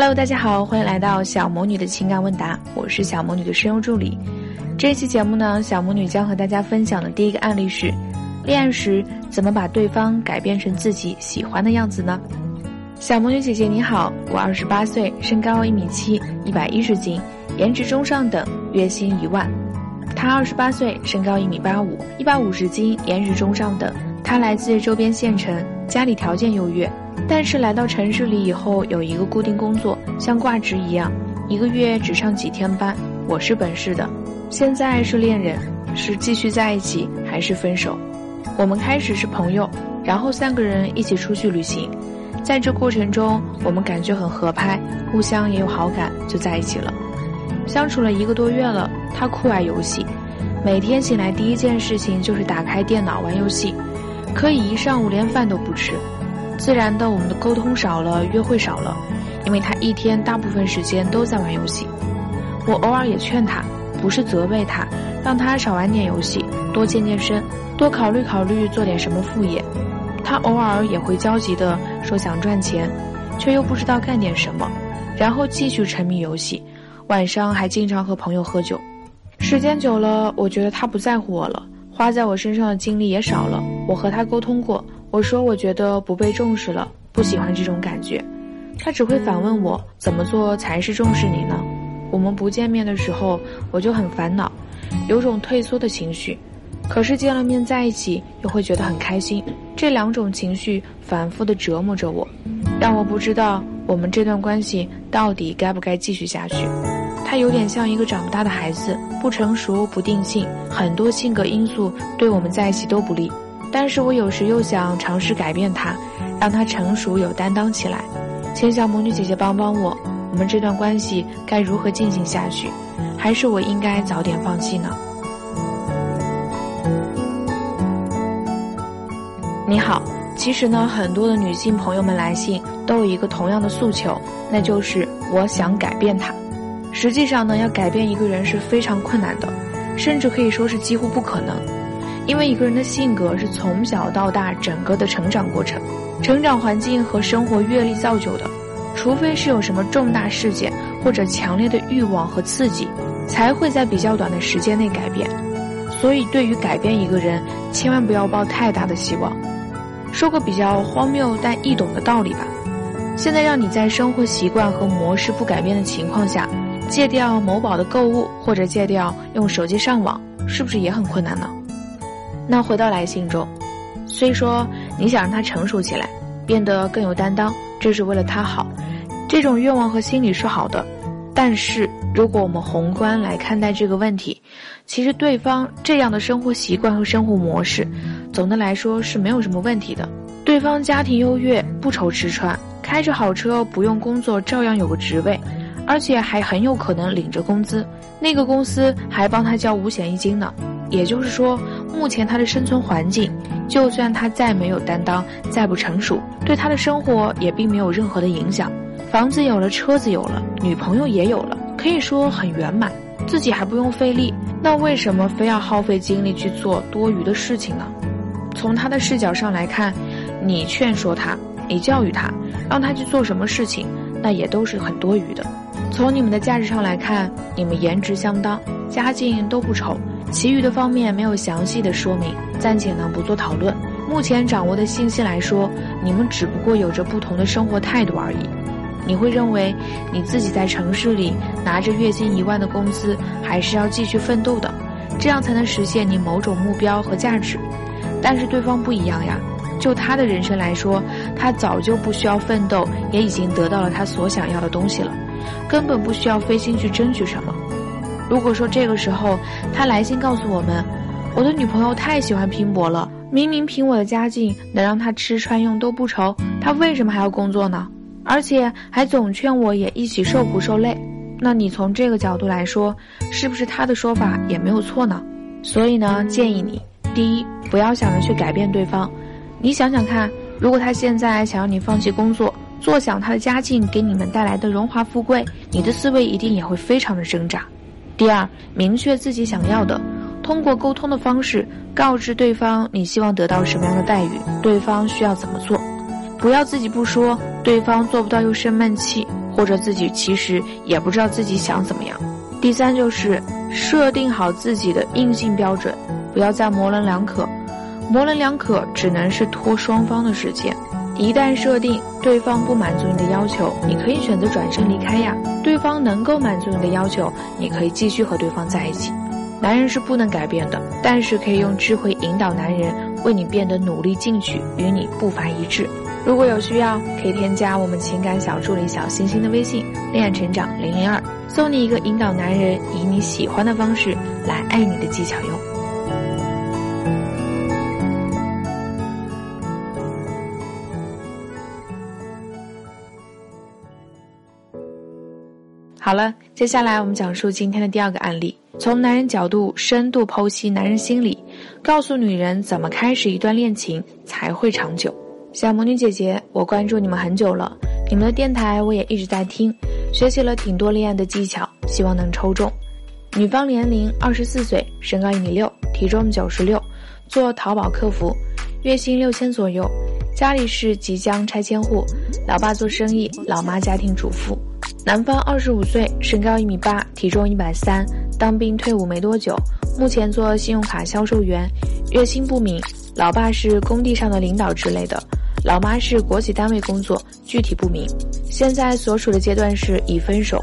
Hello，大家好，欢迎来到小魔女的情感问答，我是小魔女的声优助理。这期节目呢，小魔女将和大家分享的第一个案例是：恋爱时怎么把对方改变成自己喜欢的样子呢？小魔女姐姐你好，我二十八岁，身高一米七，一百一十斤，颜值中上等，月薪一万。他二十八岁，身高一米八五，一百五十斤，颜值中上等。他来自周边县城，家里条件优越，但是来到城市里以后有一个固定工作，像挂职一样，一个月只上几天班。我是本市的，现在是恋人，是继续在一起还是分手？我们开始是朋友，然后三个人一起出去旅行，在这过程中我们感觉很合拍，互相也有好感，就在一起了。相处了一个多月了，他酷爱游戏，每天醒来第一件事情就是打开电脑玩游戏，可以一上午连饭都不吃。自然的，我们的沟通少了，约会少了，因为他一天大部分时间都在玩游戏。我偶尔也劝他，不是责备他，让他少玩点游戏，多健健身，多考虑考虑做点什么副业。他偶尔也会焦急的说想赚钱，却又不知道干点什么，然后继续沉迷游戏。晚上还经常和朋友喝酒，时间久了，我觉得他不在乎我了，花在我身上的精力也少了。我和他沟通过，我说我觉得不被重视了，不喜欢这种感觉。他只会反问我怎么做才是重视你呢？我们不见面的时候，我就很烦恼，有种退缩的情绪；可是见了面在一起，又会觉得很开心。这两种情绪反复的折磨着我，让我不知道我们这段关系到底该不该继续下去。他有点像一个长不大的孩子，不成熟、不定性，很多性格因素对我们在一起都不利。但是我有时又想尝试改变他，让他成熟有担当起来。请小魔女姐姐帮帮我，我们这段关系该如何进行下去？还是我应该早点放弃呢？你好，其实呢，很多的女性朋友们来信都有一个同样的诉求，那就是我想改变他。实际上呢，要改变一个人是非常困难的，甚至可以说是几乎不可能，因为一个人的性格是从小到大整个的成长过程、成长环境和生活阅历造就的，除非是有什么重大事件或者强烈的欲望和刺激，才会在比较短的时间内改变。所以，对于改变一个人，千万不要抱太大的希望。说个比较荒谬但易懂的道理吧，现在让你在生活习惯和模式不改变的情况下。戒掉某宝的购物，或者戒掉用手机上网，是不是也很困难呢？那回到来信中，虽说你想让他成熟起来，变得更有担当，这是为了他好，这种愿望和心理是好的。但是，如果我们宏观来看待这个问题，其实对方这样的生活习惯和生活模式，总的来说是没有什么问题的。对方家庭优越，不愁吃穿，开着好车，不用工作，照样有个职位。而且还很有可能领着工资，那个公司还帮他交五险一金呢。也就是说，目前他的生存环境，就算他再没有担当、再不成熟，对他的生活也并没有任何的影响。房子有了，车子有了，女朋友也有了，可以说很圆满，自己还不用费力。那为什么非要耗费精力去做多余的事情呢？从他的视角上来看，你劝说他，你教育他，让他去做什么事情，那也都是很多余的。从你们的价值上来看，你们颜值相当，家境都不丑，其余的方面没有详细的说明，暂且呢不做讨论。目前掌握的信息来说，你们只不过有着不同的生活态度而已。你会认为你自己在城市里拿着月薪一万的工资，还是要继续奋斗的，这样才能实现你某种目标和价值。但是对方不一样呀，就他的人生来说，他早就不需要奋斗，也已经得到了他所想要的东西了。根本不需要费心去争取什么。如果说这个时候他来信告诉我们，我的女朋友太喜欢拼搏了，明明凭我的家境能让她吃穿用都不愁，她为什么还要工作呢？而且还总劝我也一起受苦受累。那你从这个角度来说，是不是他的说法也没有错呢？所以呢，建议你，第一，不要想着去改变对方，你想想看，如果他现在想要你放弃工作。坐享他的家境给你们带来的荣华富贵，你的思维一定也会非常的挣扎。第二，明确自己想要的，通过沟通的方式告知对方你希望得到什么样的待遇，对方需要怎么做，不要自己不说，对方做不到又生闷气，或者自己其实也不知道自己想怎么样。第三就是设定好自己的硬性标准，不要再模棱两可。模棱两可只能是拖双方的时间。一旦设定对方不满足你的要求，你可以选择转身离开呀。对方能够满足你的要求，你可以继续和对方在一起。男人是不能改变的，但是可以用智慧引导男人为你变得努力进取，与你步伐一致。如果有需要，可以添加我们情感小助理小星星的微信“恋爱成长零零二”，送你一个引导男人以你喜欢的方式来爱你的技巧用。好了，接下来我们讲述今天的第二个案例。从男人角度深度剖析男人心理，告诉女人怎么开始一段恋情才会长久。小魔女姐姐，我关注你们很久了，你们的电台我也一直在听，学习了挺多恋爱的技巧，希望能抽中。女方年龄二十四岁，身高一米六，体重九十六，做淘宝客服，月薪六千左右，家里是即将拆迁户，老爸做生意，老妈家庭主妇。男方二十五岁，身高一米八，体重一百三，当兵退伍没多久，目前做信用卡销售员，月薪不明。老爸是工地上的领导之类的，老妈是国企单位工作，具体不明。现在所处的阶段是已分手，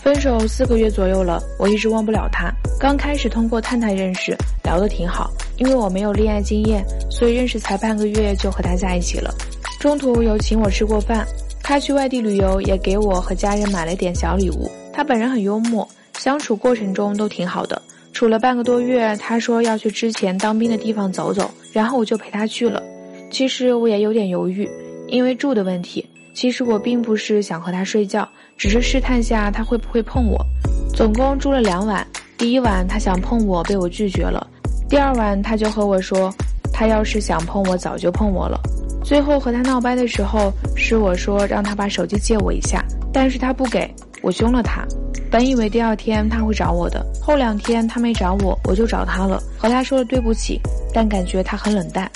分手四个月左右了，我一直忘不了他。刚开始通过探探认识，聊得挺好，因为我没有恋爱经验，所以认识才半个月就和他在一起了。中途有请我吃过饭。他去外地旅游，也给我和家人买了点小礼物。他本人很幽默，相处过程中都挺好的。处了半个多月，他说要去之前当兵的地方走走，然后我就陪他去了。其实我也有点犹豫，因为住的问题。其实我并不是想和他睡觉，只是试探下他会不会碰我。总共住了两晚，第一晚他想碰我，被我拒绝了。第二晚他就和我说，他要是想碰我，早就碰我了。最后和他闹掰的时候，是我说让他把手机借我一下，但是他不给我凶了他。本以为第二天他会找我的，后两天他没找我，我就找他了，和他说了对不起，但感觉他很冷淡，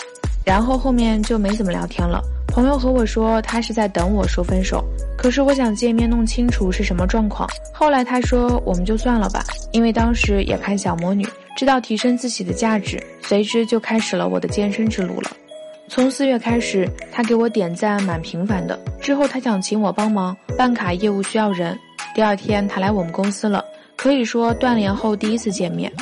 然后后面就没怎么聊天了。朋友和我说他是在等我说分手，可是我想见面弄清楚是什么状况。后来他说我们就算了吧，因为当时也看小魔女，知道提升自己的价值，随之就开始了我的健身之路了。从四月开始，他给我点赞蛮频繁的。之后他想请我帮忙办卡业务，需要人。第二天他来我们公司了，可以说断联后第一次见面。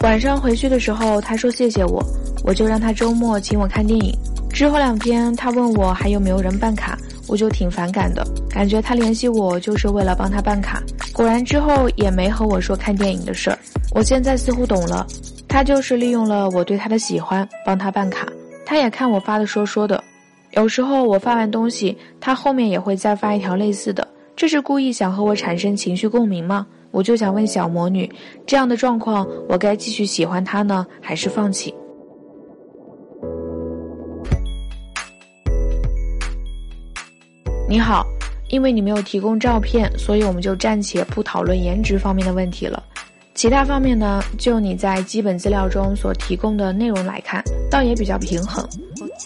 晚上回去的时候，他说谢谢我，我就让他周末请我看电影。之后两天他问我还有没有人办卡，我就挺反感的，感觉他联系我就是为了帮他办卡。果然之后也没和我说看电影的事儿。我现在似乎懂了，他就是利用了我对他的喜欢，帮他办卡。他也看我发的说说的，有时候我发完东西，他后面也会再发一条类似的，这是故意想和我产生情绪共鸣吗？我就想问小魔女，这样的状况，我该继续喜欢他呢，还是放弃？你好，因为你没有提供照片，所以我们就暂且不讨论颜值方面的问题了。其他方面呢？就你在基本资料中所提供的内容来看，倒也比较平衡，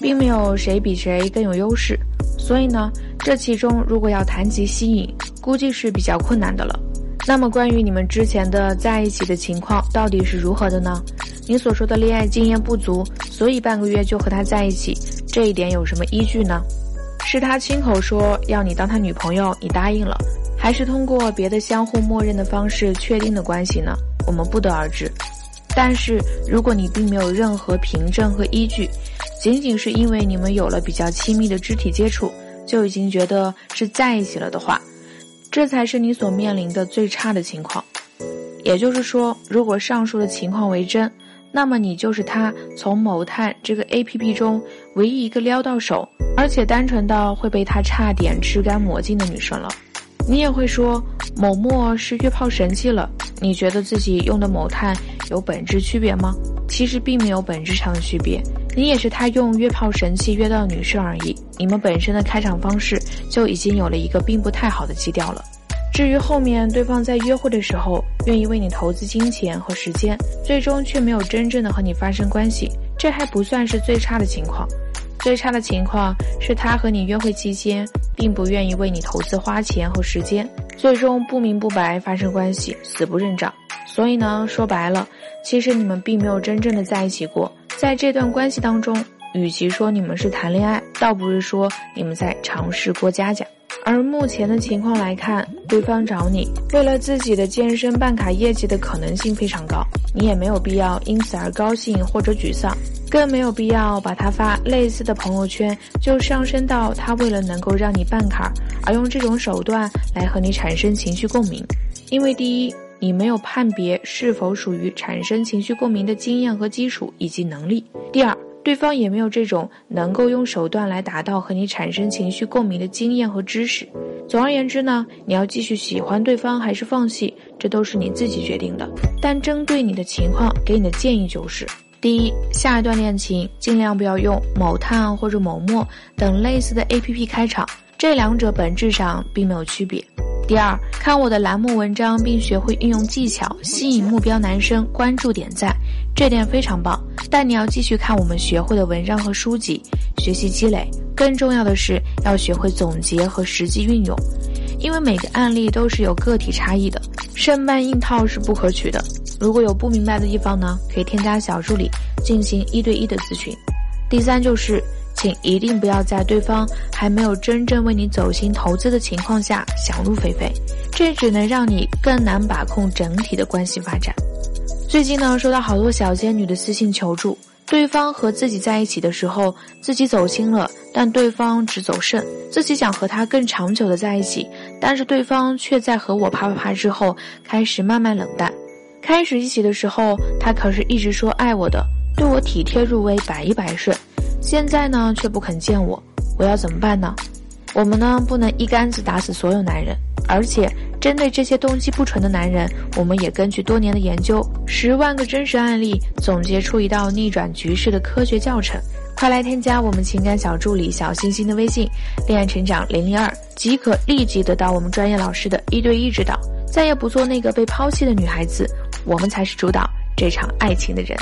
并没有谁比谁更有优势。所以呢，这其中如果要谈及吸引，估计是比较困难的了。那么，关于你们之前的在一起的情况到底是如何的呢？你所说的恋爱经验不足，所以半个月就和他在一起，这一点有什么依据呢？是他亲口说要你当他女朋友，你答应了？还是通过别的相互默认的方式确定的关系呢？我们不得而知。但是如果你并没有任何凭证和依据，仅仅是因为你们有了比较亲密的肢体接触，就已经觉得是在一起了的话，这才是你所面临的最差的情况。也就是说，如果上述的情况为真，那么你就是他从某探这个 A P P 中唯一一个撩到手，而且单纯到会被他差点吃干抹净的女生了。你也会说某陌是约炮神器了？你觉得自己用的某探有本质区别吗？其实并没有本质上的区别，你也是他用约炮神器约到女生而已。你们本身的开场方式就已经有了一个并不太好的基调了。至于后面对方在约会的时候愿意为你投资金钱和时间，最终却没有真正的和你发生关系，这还不算是最差的情况。最差的情况是他和你约会期间，并不愿意为你投资花钱和时间，最终不明不白发生关系，死不认账。所以呢，说白了，其实你们并没有真正的在一起过。在这段关系当中，与其说你们是谈恋爱，倒不是说你们在尝试过家家。而目前的情况来看，对方找你为了自己的健身办卡业绩的可能性非常高，你也没有必要因此而高兴或者沮丧，更没有必要把他发类似的朋友圈就上升到他为了能够让你办卡而用这种手段来和你产生情绪共鸣，因为第一，你没有判别是否属于产生情绪共鸣的经验和基础以及能力；第二。对方也没有这种能够用手段来达到和你产生情绪共鸣的经验和知识。总而言之呢，你要继续喜欢对方还是放弃，这都是你自己决定的。但针对你的情况，给你的建议就是：第一，下一段恋情尽量不要用某探或者某陌等类似的 APP 开场，这两者本质上并没有区别。第二，看我的栏目文章并学会运用技巧，吸引目标男生关注点赞，这点非常棒。但你要继续看我们学会的文章和书籍，学习积累。更重要的是要学会总结和实际运用，因为每个案例都是有个体差异的，生搬硬套是不可取的。如果有不明白的地方呢，可以添加小助理进行一对一的咨询。第三就是。请一定不要在对方还没有真正为你走心投资的情况下想入非非，这只能让你更难把控整体的关系发展。最近呢，收到好多小仙女的私信求助，对方和自己在一起的时候，自己走心了，但对方只走肾，自己想和他更长久的在一起，但是对方却在和我啪啪啪之后开始慢慢冷淡。开始一起的时候，他可是一直说爱我的，对我体贴入微，百依百顺。现在呢，却不肯见我，我要怎么办呢？我们呢，不能一竿子打死所有男人，而且针对这些动机不纯的男人，我们也根据多年的研究，十万个真实案例，总结出一道逆转局势的科学教程。快来添加我们情感小助理小星星的微信，恋爱成长零零二，即可立即得到我们专业老师的一对一指导，再也不做那个被抛弃的女孩子，我们才是主导这场爱情的人。